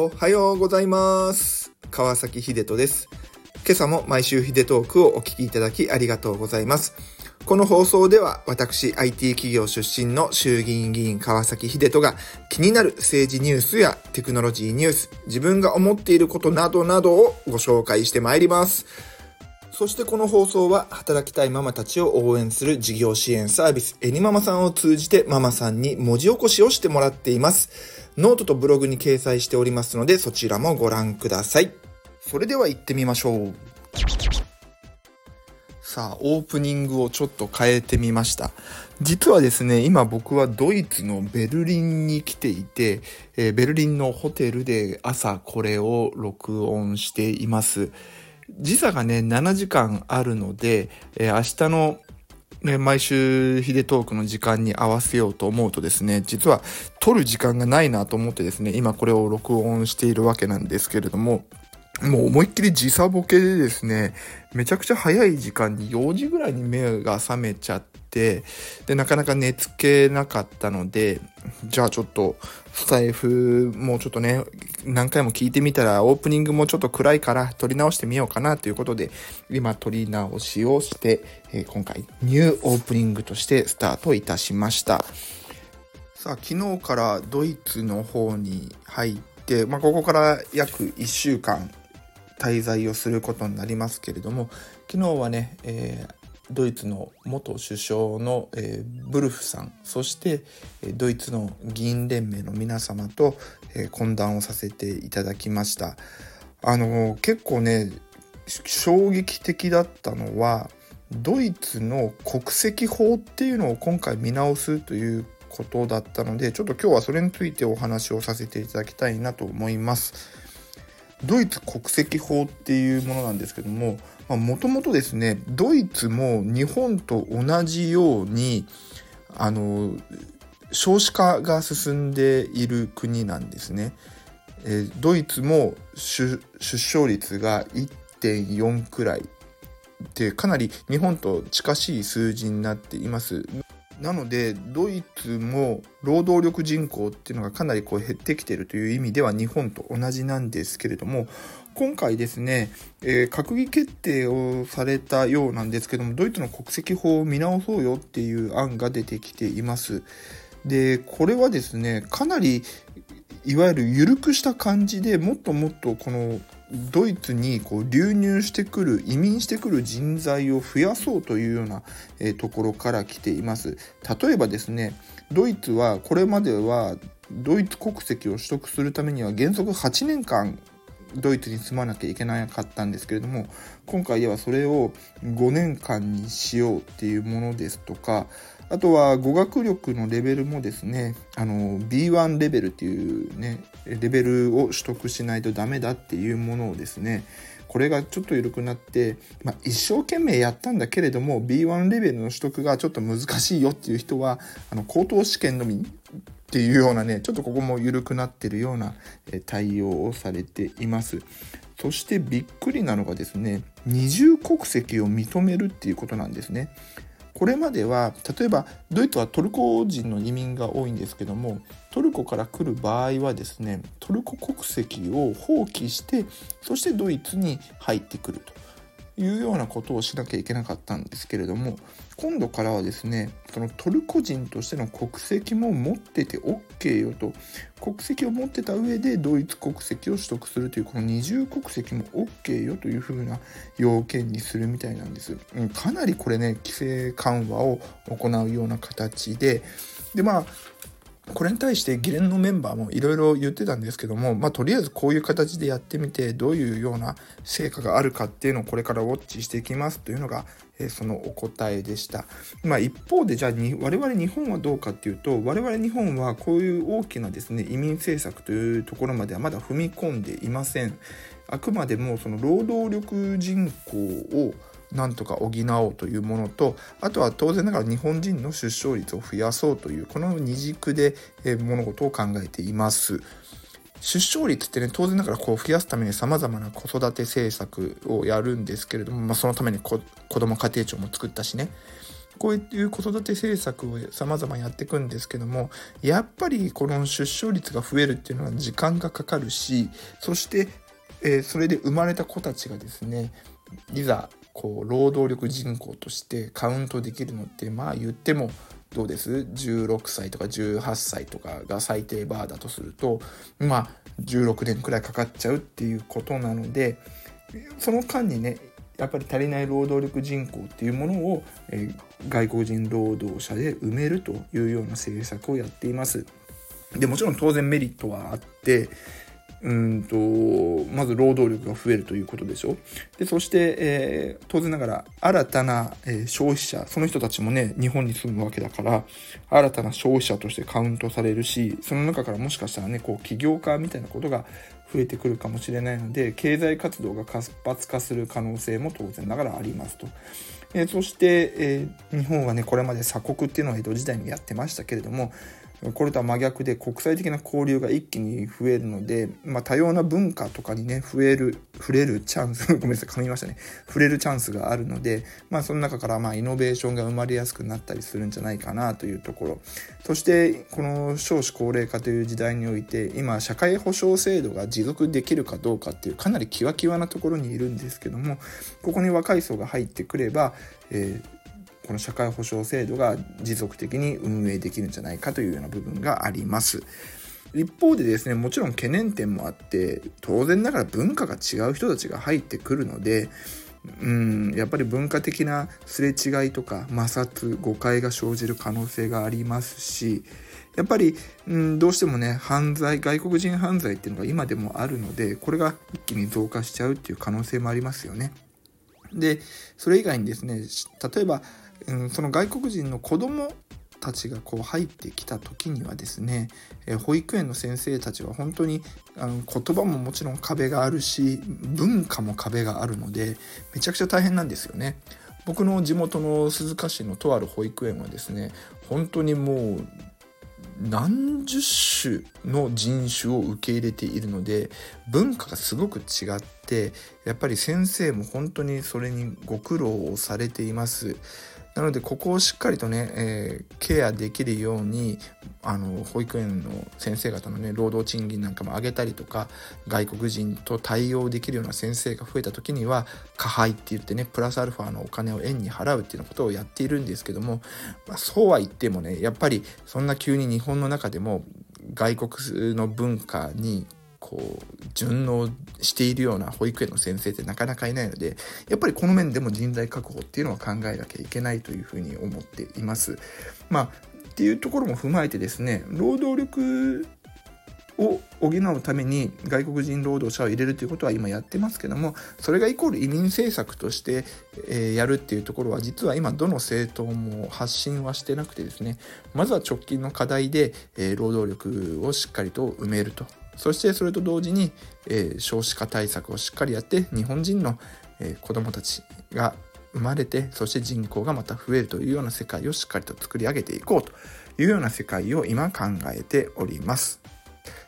おはようございます。川崎秀人です。今朝も毎週秀トークをお聞きいただきありがとうございます。この放送では私 IT 企業出身の衆議院議員川崎秀人が気になる政治ニュースやテクノロジーニュース、自分が思っていることなどなどをご紹介してまいります。そしてこの放送は働きたいママたちを応援する事業支援サービスエニママさんを通じてママさんに文字起こしをしてもらっています。ノートとブログに掲載しておりますのでそちらもご覧ください。それでは行ってみましょう。さあ、オープニングをちょっと変えてみました。実はですね、今僕はドイツのベルリンに来ていて、えーベルリンのホテルで朝これを録音しています。時差がね、7時間あるので、えー明日の、ね、毎週ヒデトークの時間に合わせようと思うとですね、実は撮る時間がないなと思ってですね、今これを録音しているわけなんですけれども、もう思いっきり時差ボケでですね、めちゃくちゃ早い時間に4時ぐらいに目が覚めちゃって、てで、なかなか寝つけなかったので、じゃあちょっと、スタイフもうちょっとね、何回も聞いてみたら、オープニングもちょっと暗いから撮り直してみようかなということで、今撮り直しをして、えー今回ニューオープニングとしてスタートいたしました。さあ、昨日からドイツの方に入って、まあ、ここから約1週間滞在をすることになりますけれども昨日はね、えードイツの元首相の、えーブルフさんそしてえドイツの議員連盟の皆様と、えー懇談をさせていただきましたあのー結構ね衝撃的だったのはドイツの国籍法っていうのを今回見直すということだったのでちょっと今日はそれについてお話をさせていただきたいなと思います。ドイツ国籍法っていうものなんですけどももともとですねドイツも日本と同じようにあの少子化が進んでいる国なんですね。えードイツも出生率が1.4くらいでかなり日本と近しい数字になっています。なのでドイツも労働力人口っていうのがかなりこう減ってきてるという意味では日本と同じなんですけれども今回ですね、えー閣議決定をされたようなんですけどもドイツの国籍法を見直そうよっていう案が出てきています。でこれはですねかなりいわゆる緩くした感じでもっともっとこのドイツにこう流入してくる移民してくる人材を増やそうというような、えところから来ています。例えばですねドイツはこれまではドイツ国籍を取得するためには原則8年間ドイツに住まなきゃいけなかったんですけれども今回ではそれを5年間にしようっていうものですとかあとは語学力のレベルもですねあの B1 レベルっていうねレベルを取得しないとダメだっていうものをですねこれがちょっと緩くなって、まあ、一生懸命やったんだけれども B1 レベルの取得がちょっと難しいよっていう人はあの高等試験のみっていうようなねちょっとここも緩くなってるような対応をされています。そしてびっくりなのがですね二重国籍を認めるっていうことなんですね。これまでは例えばドイツはトルコ人の移民が多いんですけどもトルコから来る場合はですねトルコ国籍を放棄してそしてドイツに入ってくると。いうようなことをしなきゃいけなかったんですけれども今度からはですねそのトルコ人としての国籍も持ってて OK よと国籍を持ってた上でドイツ国籍を取得するというこの二重国籍も OK よというふうな要件にするみたいなんです。かなりこれね規制緩和を行うような形ででまあこれに対して議連のメンバーもいろいろ言ってたんですけども、まあ、とりあえずこういう形でやってみてどういうような成果があるかっていうのをこれからウォッチしていきますというのが、えーそのお答えでした、まあ、一方でじゃあに我々日本はどうかっていうと我々日本はこういう大きなですね移民政策というところまではまだ踏み込んでいません。あくまでもその労働力人口をなんとか補おうというものとあとは当然ながら日本人の出生率を増やそうというこの二軸で物事を考えています。出生率ってね当然ながらこう増やすためにさまざまな子育て政策をやるんですけれども、まあ、そのためにこ子ども家庭庁も作ったしねこういう子育て政策を様々やっていくんですけどもやっぱりこの出生率が増えるっていうのは時間がかかるしそして、えー、それで生まれた子たちがですねいざこう労働力人口としてカウントできるのってまあ言ってもどうです？16歳とか18歳とかが最低バーだとするとまあ16年くらいかかっちゃうっていうことなのでその間にねやっぱり足りない労働力人口っていうものを、え、外国人労働者で埋めるというような政策をやっています。でもちろん当然メリットはあってうんとまず労働力が増えるということでしょ？でそして、えー、当然ながら新たな、えー、消費者その人たちもね日本に住むわけだから新たな消費者としてカウントされるしその中からもしかしたらねこう起業家みたいなことが増えてくるかもしれないので経済活動が活発化する可能性も当然ながらありますと。えー、そして、え日本はねこれまで鎖国っていうのを江戸時代にやってましたけれどもこれとは真逆で国際的な交流が一気に増えるので、まあ、多様な文化とかにね増える触れるチャンス ごめんなさい噛みましたね。触れるチャンスがあるので、まあ、その中からまあイノベーションが生まれやすくなったりするんじゃないかなというところ。そしてこの少子高齢化という時代において今社会保障制度が持続できるかどうかっていうかなりキワキワなところにいるんですけどもここに若い層が入ってくれば、えーこの社会保障制度が持続的に運営できるんじゃないかというような部分があります。一方でですねもちろん懸念点もあって当然ながら文化が違う人たちが入ってくるのでうんやっぱり文化的なすれ違いとか摩擦誤解が生じる可能性がありますしやっぱり、うん、どうしてもね犯罪外国人犯罪っていうのが今でもあるのでこれが一気に増加しちゃうっていう可能性もありますよね。でそれ以外にですね例えば、その外国人の子供たちがこう入ってきた時にはですね、え保育園の先生たちは本当にあの言葉ももちろん壁があるし文化も壁があるのでめちゃくちゃ大変なんですよね。僕の地元の鈴鹿市のとある保育園はですね本当にもう何十種の人種を受け入れているので文化がすごく違ってやっぱり先生も本当にそれにご苦労をされています。なのでここをしっかりとね、えー、ケアできるようにあの保育園の先生方のね労働賃金なんかも上げたりとか外国人と対応できるような先生が増えた時には加配って言ってねプラスアルファのお金を円に払うっていうようなことをやっているんですけども、まあ、そうは言ってもねやっぱりそんな急に日本の中でも外国の文化にこう順応しているような保育園の先生ってなかなかいないのでやっぱりこの面でも人材確保っていうのは考えなきゃいけないというふうに思っています。まあっていうところも踏まえてですね労働力を補うために外国人労働者を入れるということは今やってますけどもそれがイコール移民政策として、えやるっていうところは実は今どの政党も発信はしてなくてですねまずは直近の課題で、え労働力をしっかりと埋めると。そしてそれと同時に、えー、少子化対策をしっかりやって日本人の、えー、子どもたちが生まれてそして人口がまた増えるというような世界をしっかりと作り上げていこうというような世界を今考えております。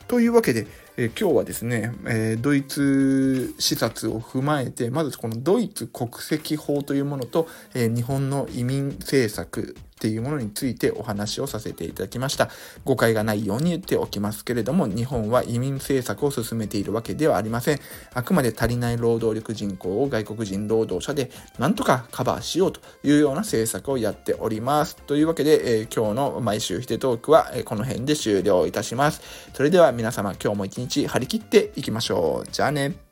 というわけで、え、今日はですね、え、ドイツ視察を踏まえてまずこのドイツ国籍法というものと、え、日本の移民政策っていうものについてお話をさせていただきました。誤解がないように言っておきますけれども、日本は移民政策を進めているわけではありません。あくまで足りない労働力人口を外国人労働者でなんとかカバーしようというような政策をやっております。というわけで、えー、今日の毎週ヒデトークは、え、この辺で終了いたします。それでは皆様今日も一日張り切っていきましょう。じゃあね。